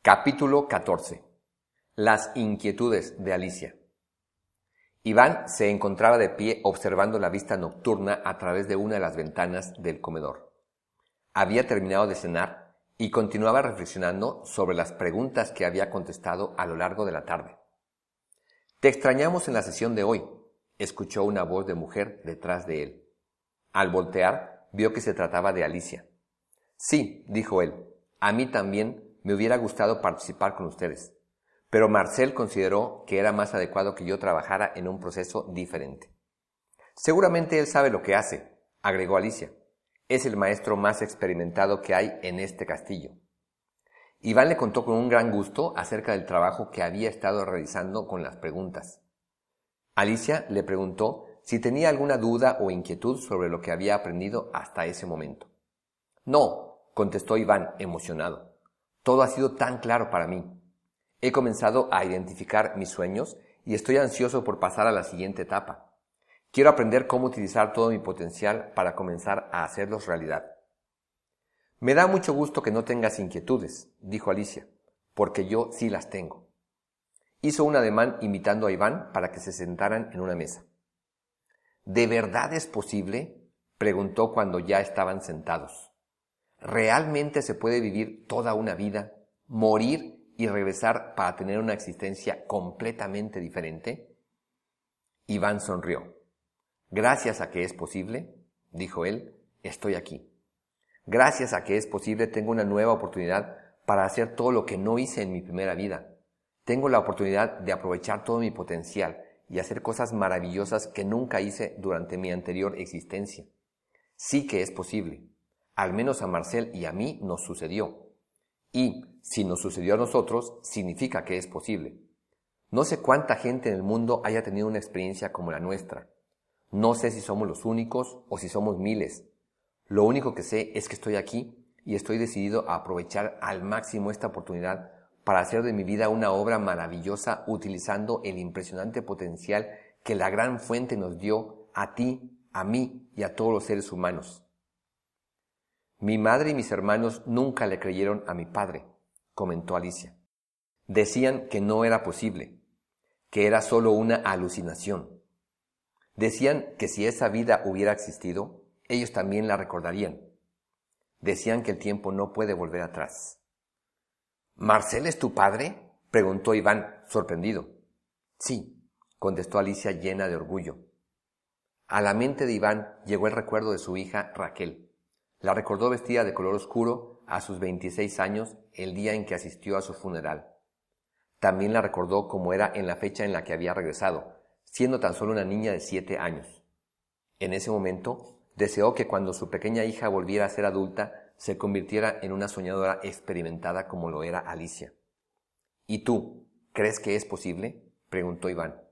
Capítulo 14. Las inquietudes de Alicia. Iván se encontraba de pie observando la vista nocturna a través de una de las ventanas del comedor. Había terminado de cenar y continuaba reflexionando sobre las preguntas que había contestado a lo largo de la tarde. Te extrañamos en la sesión de hoy, escuchó una voz de mujer detrás de él. Al voltear, vio que se trataba de Alicia. Sí, dijo él, a mí también me hubiera gustado participar con ustedes, pero Marcel consideró que era más adecuado que yo trabajara en un proceso diferente. Seguramente él sabe lo que hace, agregó Alicia. Es el maestro más experimentado que hay en este castillo. Iván le contó con un gran gusto acerca del trabajo que había estado realizando con las preguntas. Alicia le preguntó si tenía alguna duda o inquietud sobre lo que había aprendido hasta ese momento. No, contestó Iván, emocionado. Todo ha sido tan claro para mí. He comenzado a identificar mis sueños y estoy ansioso por pasar a la siguiente etapa. Quiero aprender cómo utilizar todo mi potencial para comenzar a hacerlos realidad. Me da mucho gusto que no tengas inquietudes, dijo Alicia, porque yo sí las tengo. Hizo un ademán invitando a Iván para que se sentaran en una mesa. ¿De verdad es posible? preguntó cuando ya estaban sentados. ¿Realmente se puede vivir toda una vida, morir y regresar para tener una existencia completamente diferente? Iván sonrió. Gracias a que es posible, dijo él, estoy aquí. Gracias a que es posible tengo una nueva oportunidad para hacer todo lo que no hice en mi primera vida. Tengo la oportunidad de aprovechar todo mi potencial y hacer cosas maravillosas que nunca hice durante mi anterior existencia. Sí que es posible. Al menos a Marcel y a mí nos sucedió. Y si nos sucedió a nosotros, significa que es posible. No sé cuánta gente en el mundo haya tenido una experiencia como la nuestra. No sé si somos los únicos o si somos miles. Lo único que sé es que estoy aquí y estoy decidido a aprovechar al máximo esta oportunidad para hacer de mi vida una obra maravillosa utilizando el impresionante potencial que la gran fuente nos dio a ti, a mí y a todos los seres humanos. Mi madre y mis hermanos nunca le creyeron a mi padre, comentó Alicia. Decían que no era posible, que era solo una alucinación. Decían que si esa vida hubiera existido, ellos también la recordarían. Decían que el tiempo no puede volver atrás. ¿Marcel es tu padre? preguntó Iván, sorprendido. Sí, contestó Alicia llena de orgullo. A la mente de Iván llegó el recuerdo de su hija Raquel. La recordó vestida de color oscuro a sus 26 años el día en que asistió a su funeral. También la recordó como era en la fecha en la que había regresado, siendo tan solo una niña de siete años. En ese momento, deseó que cuando su pequeña hija volviera a ser adulta, se convirtiera en una soñadora experimentada como lo era Alicia. ¿Y tú, crees que es posible? preguntó Iván.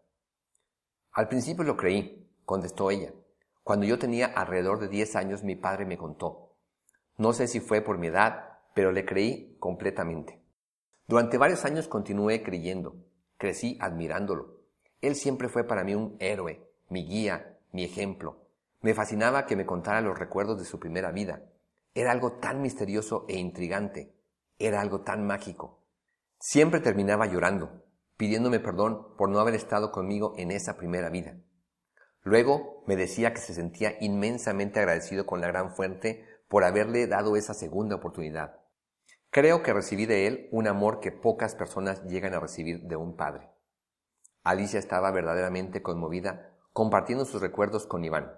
Al principio lo creí, contestó ella. Cuando yo tenía alrededor de 10 años mi padre me contó. No sé si fue por mi edad, pero le creí completamente. Durante varios años continué creyendo, crecí admirándolo. Él siempre fue para mí un héroe, mi guía, mi ejemplo. Me fascinaba que me contara los recuerdos de su primera vida. Era algo tan misterioso e intrigante. Era algo tan mágico. Siempre terminaba llorando, pidiéndome perdón por no haber estado conmigo en esa primera vida. Luego me decía que se sentía inmensamente agradecido con la gran fuente por haberle dado esa segunda oportunidad. Creo que recibí de él un amor que pocas personas llegan a recibir de un padre. Alicia estaba verdaderamente conmovida compartiendo sus recuerdos con Iván.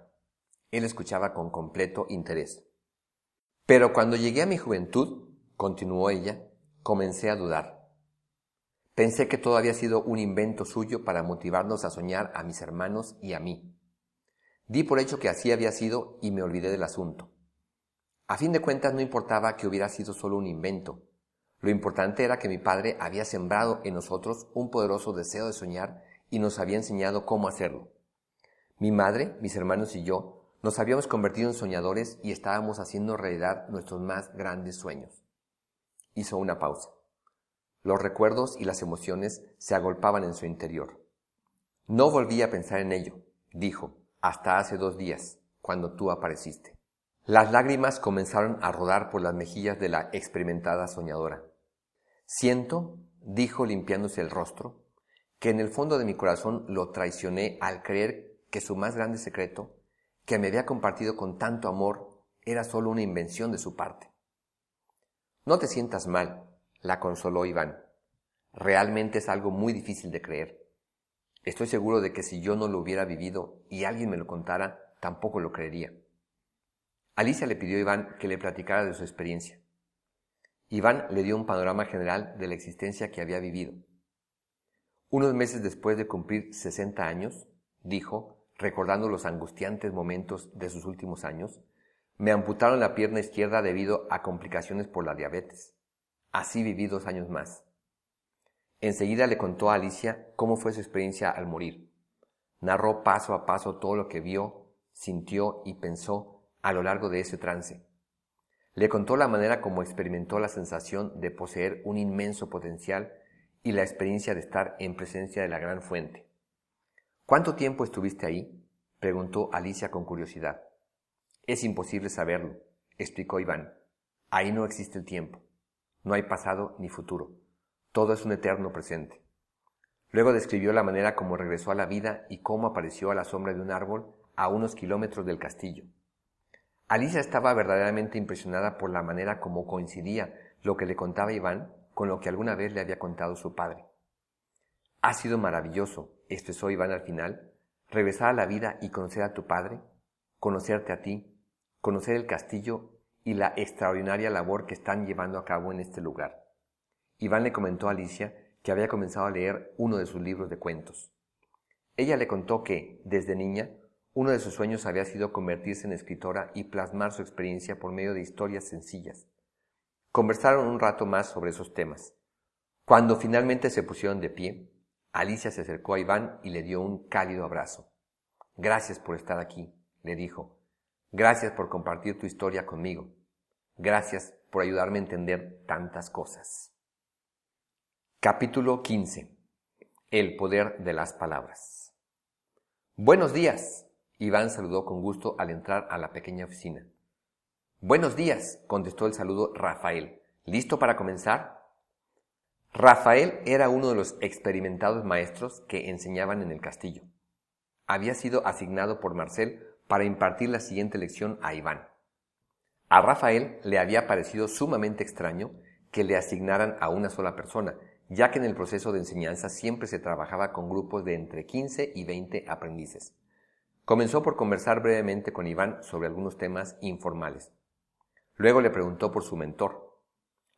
Él escuchaba con completo interés. Pero cuando llegué a mi juventud, continuó ella, comencé a dudar. Pensé que todo había sido un invento suyo para motivarnos a soñar a mis hermanos y a mí. Di por hecho que así había sido y me olvidé del asunto. A fin de cuentas no importaba que hubiera sido solo un invento. Lo importante era que mi padre había sembrado en nosotros un poderoso deseo de soñar y nos había enseñado cómo hacerlo. Mi madre, mis hermanos y yo nos habíamos convertido en soñadores y estábamos haciendo realidad nuestros más grandes sueños. Hizo una pausa. Los recuerdos y las emociones se agolpaban en su interior. No volví a pensar en ello, dijo, hasta hace dos días, cuando tú apareciste. Las lágrimas comenzaron a rodar por las mejillas de la experimentada soñadora. Siento, dijo limpiándose el rostro, que en el fondo de mi corazón lo traicioné al creer que su más grande secreto, que me había compartido con tanto amor, era solo una invención de su parte. No te sientas mal, la consoló Iván. Realmente es algo muy difícil de creer. Estoy seguro de que si yo no lo hubiera vivido y alguien me lo contara, tampoco lo creería. Alicia le pidió a Iván que le platicara de su experiencia. Iván le dio un panorama general de la existencia que había vivido. Unos meses después de cumplir 60 años, dijo, recordando los angustiantes momentos de sus últimos años, me amputaron la pierna izquierda debido a complicaciones por la diabetes. Así viví dos años más. Enseguida le contó a Alicia cómo fue su experiencia al morir. Narró paso a paso todo lo que vio, sintió y pensó a lo largo de ese trance. Le contó la manera como experimentó la sensación de poseer un inmenso potencial y la experiencia de estar en presencia de la gran fuente. ¿Cuánto tiempo estuviste ahí? preguntó Alicia con curiosidad. Es imposible saberlo, explicó Iván. Ahí no existe el tiempo. No hay pasado ni futuro. Todo es un eterno presente. Luego describió la manera como regresó a la vida y cómo apareció a la sombra de un árbol a unos kilómetros del castillo. Alicia estaba verdaderamente impresionada por la manera como coincidía lo que le contaba Iván con lo que alguna vez le había contado su padre. Ha sido maravilloso, expresó Iván al final, regresar a la vida y conocer a tu padre, conocerte a ti, conocer el castillo y la extraordinaria labor que están llevando a cabo en este lugar. Iván le comentó a Alicia que había comenzado a leer uno de sus libros de cuentos. Ella le contó que, desde niña, uno de sus sueños había sido convertirse en escritora y plasmar su experiencia por medio de historias sencillas, Conversaron un rato más sobre esos temas. Cuando finalmente se pusieron de pie, Alicia se acercó a Iván y le dio un cálido abrazo. Gracias por estar aquí, le dijo. Gracias por compartir tu historia conmigo. Gracias por ayudarme a entender tantas cosas. Capítulo 15. El poder de las palabras. Buenos días. Iván saludó con gusto al entrar a la pequeña oficina. Buenos días, contestó el saludo Rafael. ¿Listo para comenzar? Rafael era uno de los experimentados maestros que enseñaban en el castillo. Había sido asignado por Marcel para impartir la siguiente lección a Iván. A Rafael le había parecido sumamente extraño que le asignaran a una sola persona, ya que en el proceso de enseñanza siempre se trabajaba con grupos de entre 15 y 20 aprendices. Comenzó por conversar brevemente con Iván sobre algunos temas informales. Luego le preguntó por su mentor.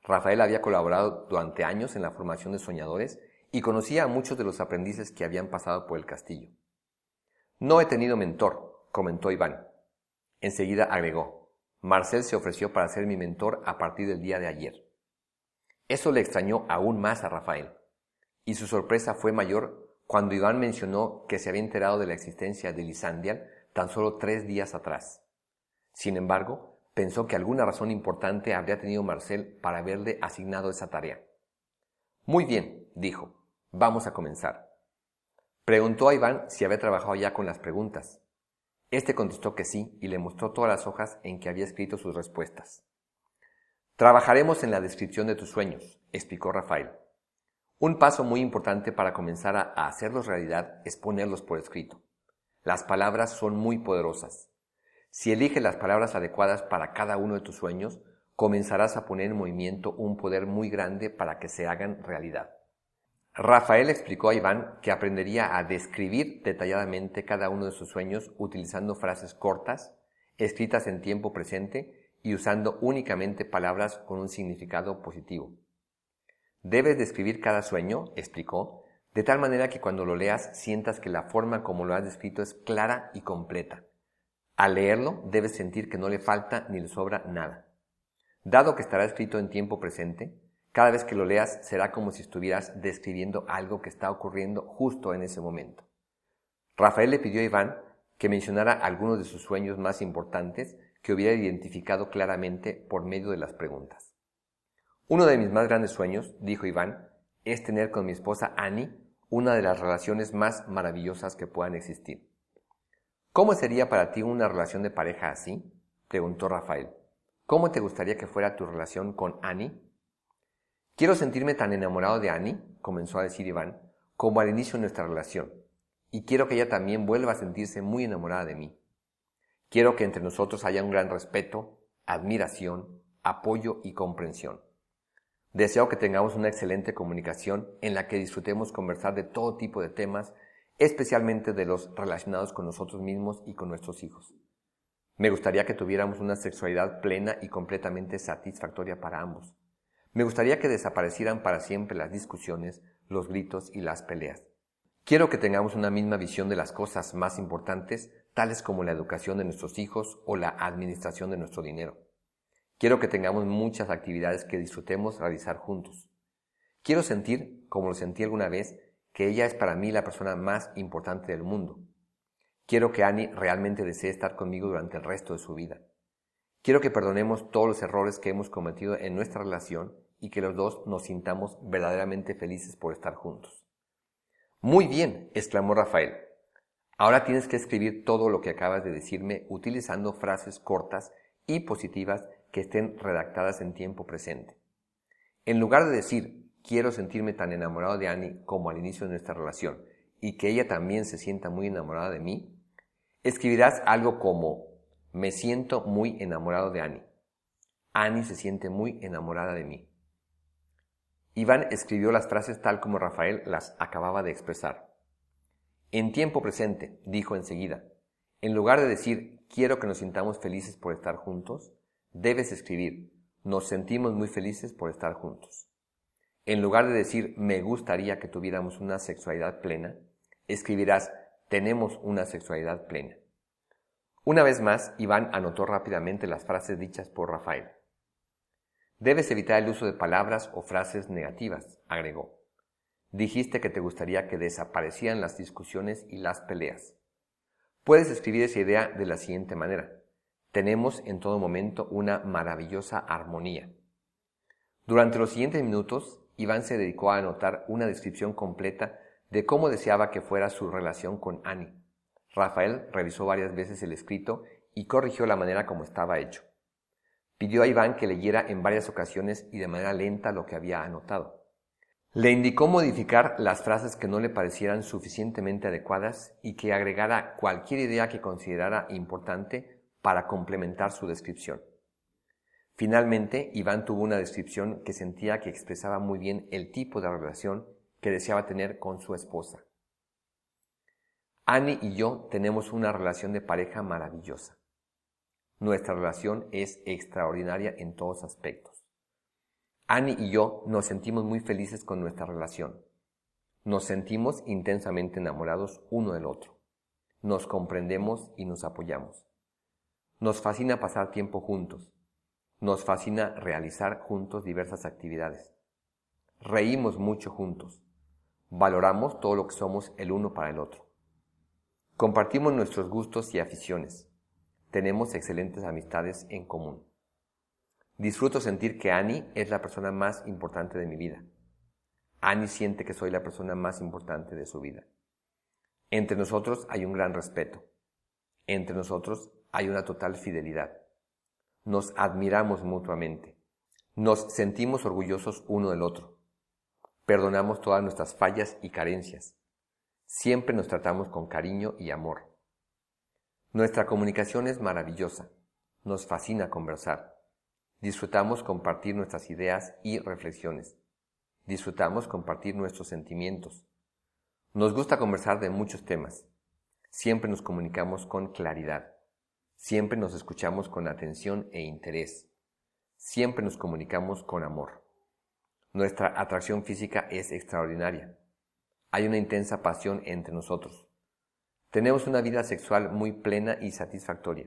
Rafael había colaborado durante años en la formación de soñadores y conocía a muchos de los aprendices que habían pasado por el castillo. No he tenido mentor, comentó Iván. Enseguida agregó, Marcel se ofreció para ser mi mentor a partir del día de ayer. Eso le extrañó aún más a Rafael, y su sorpresa fue mayor cuando Iván mencionó que se había enterado de la existencia de Lisandial tan solo tres días atrás. Sin embargo, pensó que alguna razón importante habría tenido Marcel para haberle asignado esa tarea. Muy bien, dijo, vamos a comenzar. Preguntó a Iván si había trabajado ya con las preguntas. Este contestó que sí y le mostró todas las hojas en que había escrito sus respuestas. Trabajaremos en la descripción de tus sueños, explicó Rafael. Un paso muy importante para comenzar a hacerlos realidad es ponerlos por escrito. Las palabras son muy poderosas. Si eliges las palabras adecuadas para cada uno de tus sueños, comenzarás a poner en movimiento un poder muy grande para que se hagan realidad. Rafael explicó a Iván que aprendería a describir detalladamente cada uno de sus sueños utilizando frases cortas, escritas en tiempo presente y usando únicamente palabras con un significado positivo. Debes describir cada sueño, explicó, de tal manera que cuando lo leas sientas que la forma como lo has descrito es clara y completa. Al leerlo, debes sentir que no le falta ni le sobra nada. Dado que estará escrito en tiempo presente, cada vez que lo leas será como si estuvieras describiendo algo que está ocurriendo justo en ese momento. Rafael le pidió a Iván que mencionara algunos de sus sueños más importantes que hubiera identificado claramente por medio de las preguntas. Uno de mis más grandes sueños, dijo Iván, es tener con mi esposa Annie una de las relaciones más maravillosas que puedan existir. ¿Cómo sería para ti una relación de pareja así? preguntó Rafael. ¿Cómo te gustaría que fuera tu relación con Annie? Quiero sentirme tan enamorado de Annie, comenzó a decir Iván, como al inicio de nuestra relación, y quiero que ella también vuelva a sentirse muy enamorada de mí. Quiero que entre nosotros haya un gran respeto, admiración, apoyo y comprensión. Deseo que tengamos una excelente comunicación en la que disfrutemos conversar de todo tipo de temas, especialmente de los relacionados con nosotros mismos y con nuestros hijos. Me gustaría que tuviéramos una sexualidad plena y completamente satisfactoria para ambos. Me gustaría que desaparecieran para siempre las discusiones, los gritos y las peleas. Quiero que tengamos una misma visión de las cosas más importantes, tales como la educación de nuestros hijos o la administración de nuestro dinero. Quiero que tengamos muchas actividades que disfrutemos realizar juntos. Quiero sentir, como lo sentí alguna vez, que ella es para mí la persona más importante del mundo. Quiero que Annie realmente desee estar conmigo durante el resto de su vida. Quiero que perdonemos todos los errores que hemos cometido en nuestra relación y que los dos nos sintamos verdaderamente felices por estar juntos. Muy bien, exclamó Rafael. Ahora tienes que escribir todo lo que acabas de decirme utilizando frases cortas y positivas que estén redactadas en tiempo presente. En lugar de decir, quiero sentirme tan enamorado de Annie como al inicio de nuestra relación y que ella también se sienta muy enamorada de mí, escribirás algo como, me siento muy enamorado de Annie. Annie se siente muy enamorada de mí. Iván escribió las frases tal como Rafael las acababa de expresar. En tiempo presente, dijo enseguida, en lugar de decir quiero que nos sintamos felices por estar juntos, debes escribir nos sentimos muy felices por estar juntos. En lugar de decir me gustaría que tuviéramos una sexualidad plena, escribirás tenemos una sexualidad plena. Una vez más, Iván anotó rápidamente las frases dichas por Rafael. Debes evitar el uso de palabras o frases negativas, agregó. Dijiste que te gustaría que desaparecieran las discusiones y las peleas. Puedes escribir esa idea de la siguiente manera. Tenemos en todo momento una maravillosa armonía. Durante los siguientes minutos, Iván se dedicó a anotar una descripción completa de cómo deseaba que fuera su relación con Annie. Rafael revisó varias veces el escrito y corrigió la manera como estaba hecho. Pidió a Iván que leyera en varias ocasiones y de manera lenta lo que había anotado. Le indicó modificar las frases que no le parecieran suficientemente adecuadas y que agregara cualquier idea que considerara importante para complementar su descripción. Finalmente, Iván tuvo una descripción que sentía que expresaba muy bien el tipo de relación que deseaba tener con su esposa. Annie y yo tenemos una relación de pareja maravillosa. Nuestra relación es extraordinaria en todos aspectos. Annie y yo nos sentimos muy felices con nuestra relación. Nos sentimos intensamente enamorados uno del otro. Nos comprendemos y nos apoyamos. Nos fascina pasar tiempo juntos. Nos fascina realizar juntos diversas actividades. Reímos mucho juntos. Valoramos todo lo que somos el uno para el otro. Compartimos nuestros gustos y aficiones. Tenemos excelentes amistades en común. Disfruto sentir que Annie es la persona más importante de mi vida. Annie siente que soy la persona más importante de su vida. Entre nosotros hay un gran respeto. Entre nosotros hay una total fidelidad. Nos admiramos mutuamente. Nos sentimos orgullosos uno del otro. Perdonamos todas nuestras fallas y carencias. Siempre nos tratamos con cariño y amor. Nuestra comunicación es maravillosa. Nos fascina conversar. Disfrutamos compartir nuestras ideas y reflexiones. Disfrutamos compartir nuestros sentimientos. Nos gusta conversar de muchos temas. Siempre nos comunicamos con claridad. Siempre nos escuchamos con atención e interés. Siempre nos comunicamos con amor. Nuestra atracción física es extraordinaria. Hay una intensa pasión entre nosotros. Tenemos una vida sexual muy plena y satisfactoria.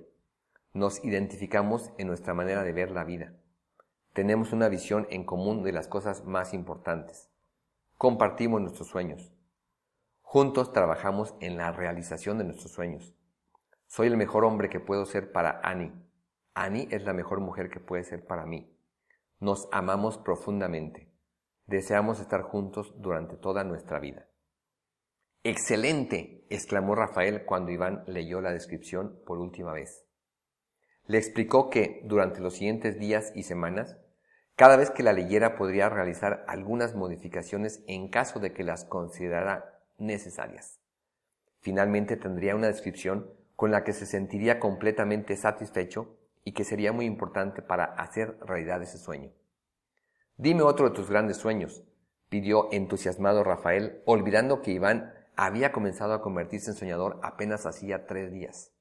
Nos identificamos en nuestra manera de ver la vida. Tenemos una visión en común de las cosas más importantes. Compartimos nuestros sueños. Juntos trabajamos en la realización de nuestros sueños. Soy el mejor hombre que puedo ser para Annie. Annie es la mejor mujer que puede ser para mí. Nos amamos profundamente. Deseamos estar juntos durante toda nuestra vida. Excelente, exclamó Rafael cuando Iván leyó la descripción por última vez. Le explicó que, durante los siguientes días y semanas, Cada vez que la leyera podría realizar algunas modificaciones en caso de que las considerara necesarias. Finalmente tendría una descripción con la que se sentiría completamente satisfecho y que sería muy importante para hacer realidad ese sueño. Dime otro de tus grandes sueños, pidió entusiasmado Rafael, olvidando que Iván había comenzado a convertirse en soñador apenas hacía tres días.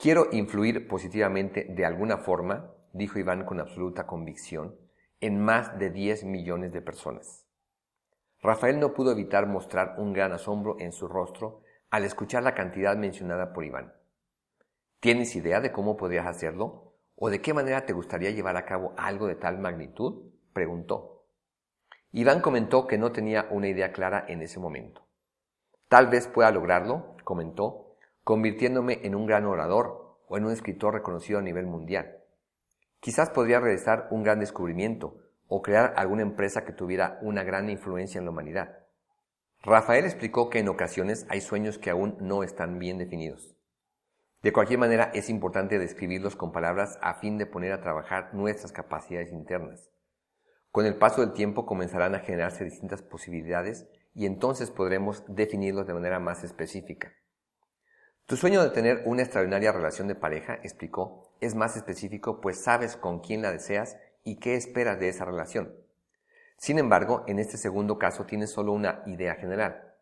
Quiero influir positivamente de alguna forma, dijo Iván con absoluta convicción, en más de 10 millones de personas. Rafael no pudo evitar mostrar un gran asombro en su rostro al escuchar la cantidad mencionada por Iván. ¿Tienes idea de cómo podrías hacerlo? ¿O de qué manera te gustaría llevar a cabo algo de tal magnitud? preguntó. Iván comentó que no tenía una idea clara en ese momento. Tal vez pueda lograrlo, comentó, convirtiéndome en un gran orador o en un escritor reconocido a nivel mundial. Quizás podría realizar un gran descubrimiento o crear alguna empresa que tuviera una gran influencia en la humanidad. Rafael explicó que en ocasiones hay sueños que aún no están bien definidos. De cualquier manera, es importante describirlos con palabras a fin de poner a trabajar nuestras capacidades internas. Con el paso del tiempo comenzarán a generarse distintas posibilidades y entonces podremos definirlos de manera más específica. Tu sueño de tener una extraordinaria relación de pareja, explicó, es más específico pues sabes con quién la deseas y qué esperas de esa relación. Sin embargo, en este segundo caso tienes solo una idea general.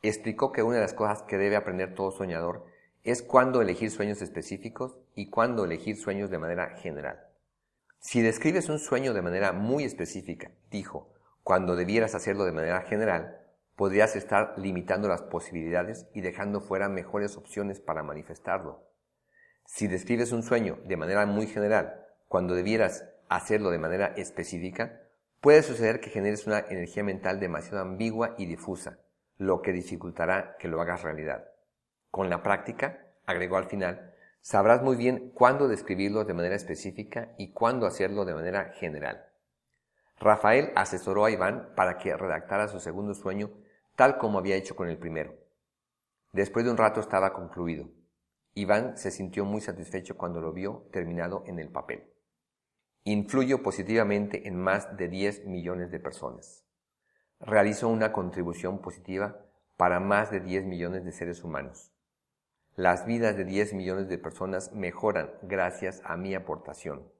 Explicó que una de las cosas que debe aprender todo soñador es cuándo elegir sueños específicos y cuándo elegir sueños de manera general. Si describes un sueño de manera muy específica, dijo, cuando debieras hacerlo de manera general, podrías estar limitando las posibilidades y dejando fuera mejores opciones para manifestarlo. Si describes un sueño de manera muy general, cuando debieras hacerlo de manera específica, puede suceder que generes una energía mental demasiado ambigua y difusa, lo que dificultará que lo hagas realidad. Con la práctica, agregó al final, sabrás muy bien cuándo describirlo de manera específica y cuándo hacerlo de manera general. Rafael asesoró a Iván para que redactara su segundo sueño tal como había hecho con el primero. Después de un rato estaba concluido. Iván se sintió muy satisfecho cuando lo vio terminado en el papel. Influyo positivamente en más de 10 millones de personas. Realizo una contribución positiva para más de 10 millones de seres humanos. Las vidas de 10 millones de personas mejoran gracias a mi aportación.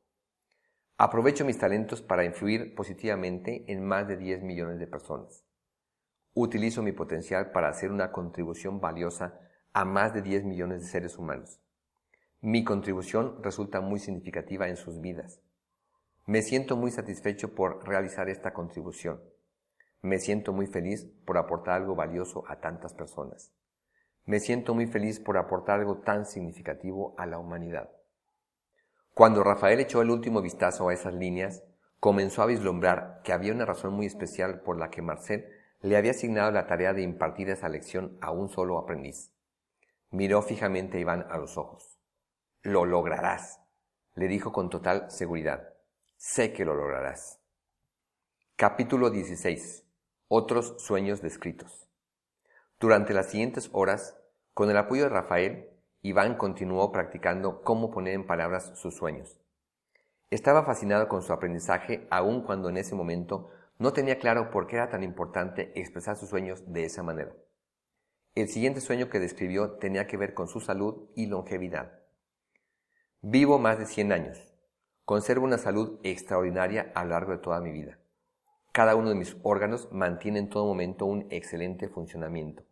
Aprovecho mis talentos para influir positivamente en más de 10 millones de personas. Utilizo mi potencial para hacer una contribución valiosa a más de 10 millones de seres humanos. Mi contribución resulta muy significativa en sus vidas. Me siento muy satisfecho por realizar esta contribución. Me siento muy feliz por aportar algo valioso a tantas personas. Me siento muy feliz por aportar algo tan significativo a la humanidad. Cuando Rafael echó el último vistazo a esas líneas, comenzó a vislumbrar que había una razón muy especial por la que Marcel le había asignado la tarea de impartir esa lección a un solo aprendiz. Miró fijamente a Iván a los ojos. Lo lograrás, le dijo con total seguridad. Sé que lo lograrás. Capítulo 16. Otros sueños descritos. Durante las siguientes horas, con el apoyo de Rafael, Iván continuó practicando cómo poner en palabras sus sueños. Estaba fascinado con su aprendizaje aun cuando en ese momento no tenía claro por qué era tan importante expresar sus sueños de esa manera. El siguiente sueño que describió tenía que ver con su salud y longevidad. Vivo más de 100 años. Conservo una salud extraordinaria a lo largo de toda mi vida. Cada uno de mis órganos mantiene en todo momento un excelente funcionamiento.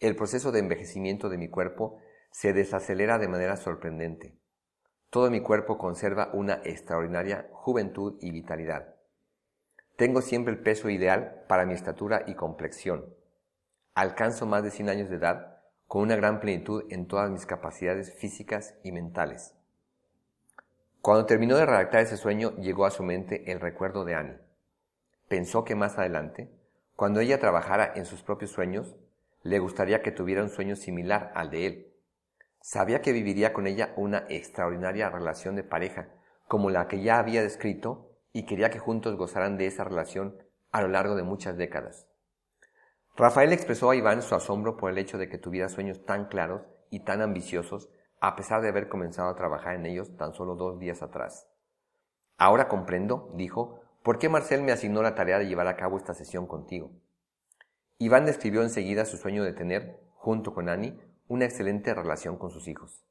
El proceso de envejecimiento de mi cuerpo se desacelera de manera sorprendente. Todo mi cuerpo conserva una extraordinaria juventud y vitalidad. Tengo siempre el peso ideal para mi estatura y complexión. Alcanzo más de 100 años de edad con una gran plenitud en todas mis capacidades físicas y mentales. Cuando terminó de redactar ese sueño, llegó a su mente el recuerdo de Annie. Pensó que más adelante, cuando ella trabajara en sus propios sueños, le gustaría que tuviera un sueño similar al de él. Sabía que viviría con ella una extraordinaria relación de pareja, como la que ya había descrito, y quería que juntos gozaran de esa relación a lo largo de muchas décadas. Rafael expresó a Iván su asombro por el hecho de que tuviera sueños tan claros y tan ambiciosos a pesar de haber comenzado a trabajar en ellos tan solo dos días atrás. Ahora comprendo, dijo, por qué Marcel me asignó la tarea de llevar a cabo esta sesión contigo. Iván describió enseguida su sueño de tener, junto con Annie, una excelente relación con sus hijos.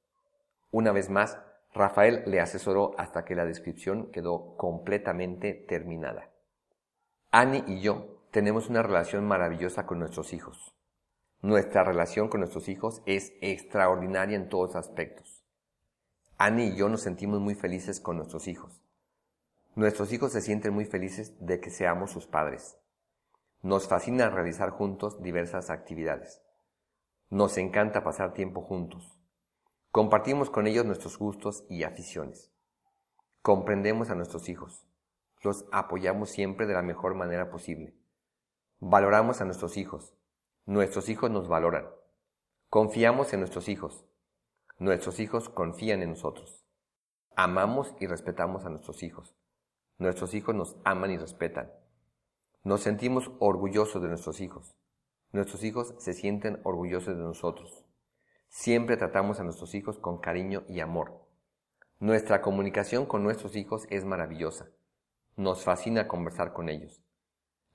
Una vez más, Rafael le asesoró hasta que la descripción quedó completamente terminada. Annie y yo tenemos una relación maravillosa con nuestros hijos. Nuestra relación con nuestros hijos es extraordinaria en todos aspectos. Annie y yo nos sentimos muy felices con nuestros hijos. Nuestros hijos se sienten muy felices de que seamos sus padres. Nos fascina realizar juntos diversas actividades. Nos encanta pasar tiempo juntos. Compartimos con ellos nuestros gustos y aficiones. Comprendemos a nuestros hijos. Los apoyamos siempre de la mejor manera posible. Valoramos a nuestros hijos. Nuestros hijos nos valoran. Confiamos en nuestros hijos. Nuestros hijos confían en nosotros. Amamos y respetamos a nuestros hijos. Nuestros hijos nos aman y respetan. Nos sentimos orgullosos de nuestros hijos. Nuestros hijos se sienten orgullosos de nosotros. Siempre tratamos a nuestros hijos con cariño y amor. Nuestra comunicación con nuestros hijos es maravillosa. Nos fascina conversar con ellos.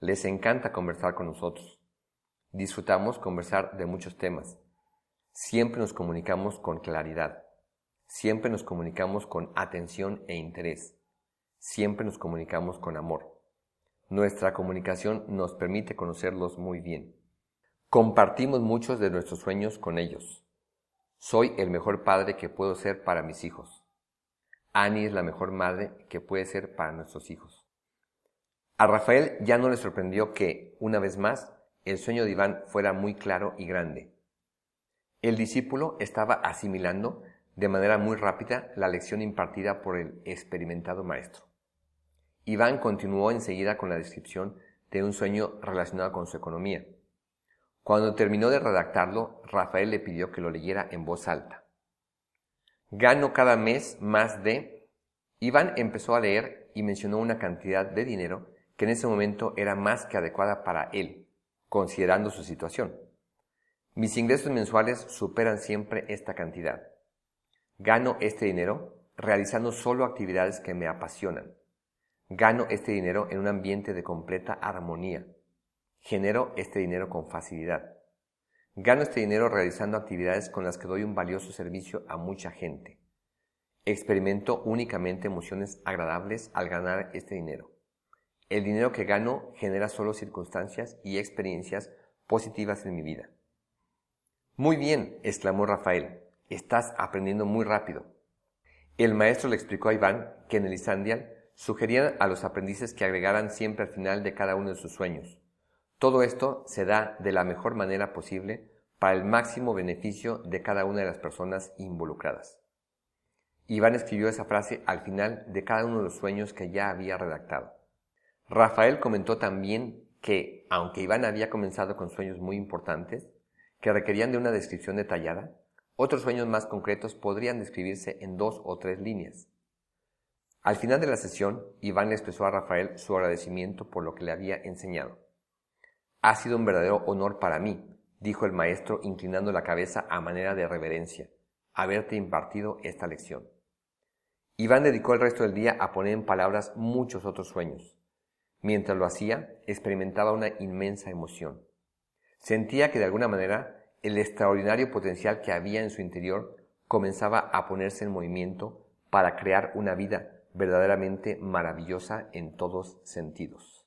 Les encanta conversar con nosotros. Disfrutamos conversar de muchos temas. Siempre nos comunicamos con claridad. Siempre nos comunicamos con atención e interés. Siempre nos comunicamos con amor. Nuestra comunicación nos permite conocerlos muy bien. Compartimos muchos de nuestros sueños con ellos. Soy el mejor padre que puedo ser para mis hijos. Annie es la mejor madre que puede ser para nuestros hijos. A Rafael ya no le sorprendió que, una vez más, el sueño de Iván fuera muy claro y grande. El discípulo estaba asimilando de manera muy rápida la lección impartida por el experimentado maestro. Iván continuó enseguida con la descripción de un sueño relacionado con su economía. Cuando terminó de redactarlo, Rafael le pidió que lo leyera en voz alta. Gano cada mes más de... Iván empezó a leer y mencionó una cantidad de dinero que en ese momento era más que adecuada para él, considerando su situación. Mis ingresos mensuales superan siempre esta cantidad. Gano este dinero realizando solo actividades que me apasionan. Gano este dinero en un ambiente de completa armonía. Genero este dinero con facilidad. Gano este dinero realizando actividades con las que doy un valioso servicio a mucha gente. Experimento únicamente emociones agradables al ganar este dinero. El dinero que gano genera solo circunstancias y experiencias positivas en mi vida. Muy bien, exclamó Rafael, estás aprendiendo muy rápido. El maestro le explicó a Iván que en el Isandial sugerían a los aprendices que agregaran siempre al final de cada uno de sus sueños. Todo esto se da de la mejor manera posible para el máximo beneficio de cada una de las personas involucradas. Iván escribió esa frase al final de cada uno de los sueños que ya había redactado. Rafael comentó también que, aunque Iván había comenzado con sueños muy importantes, que requerían de una descripción detallada, otros sueños más concretos podrían describirse en dos o tres líneas. Al final de la sesión, Iván le expresó a Rafael su agradecimiento por lo que le había enseñado. Ha sido un verdadero honor para mí, dijo el maestro inclinando la cabeza a manera de reverencia, haberte impartido esta lección. Iván dedicó el resto del día a poner en palabras muchos otros sueños. Mientras lo hacía, experimentaba una inmensa emoción. Sentía que de alguna manera el extraordinario potencial que había en su interior comenzaba a ponerse en movimiento para crear una vida verdaderamente maravillosa en todos sentidos.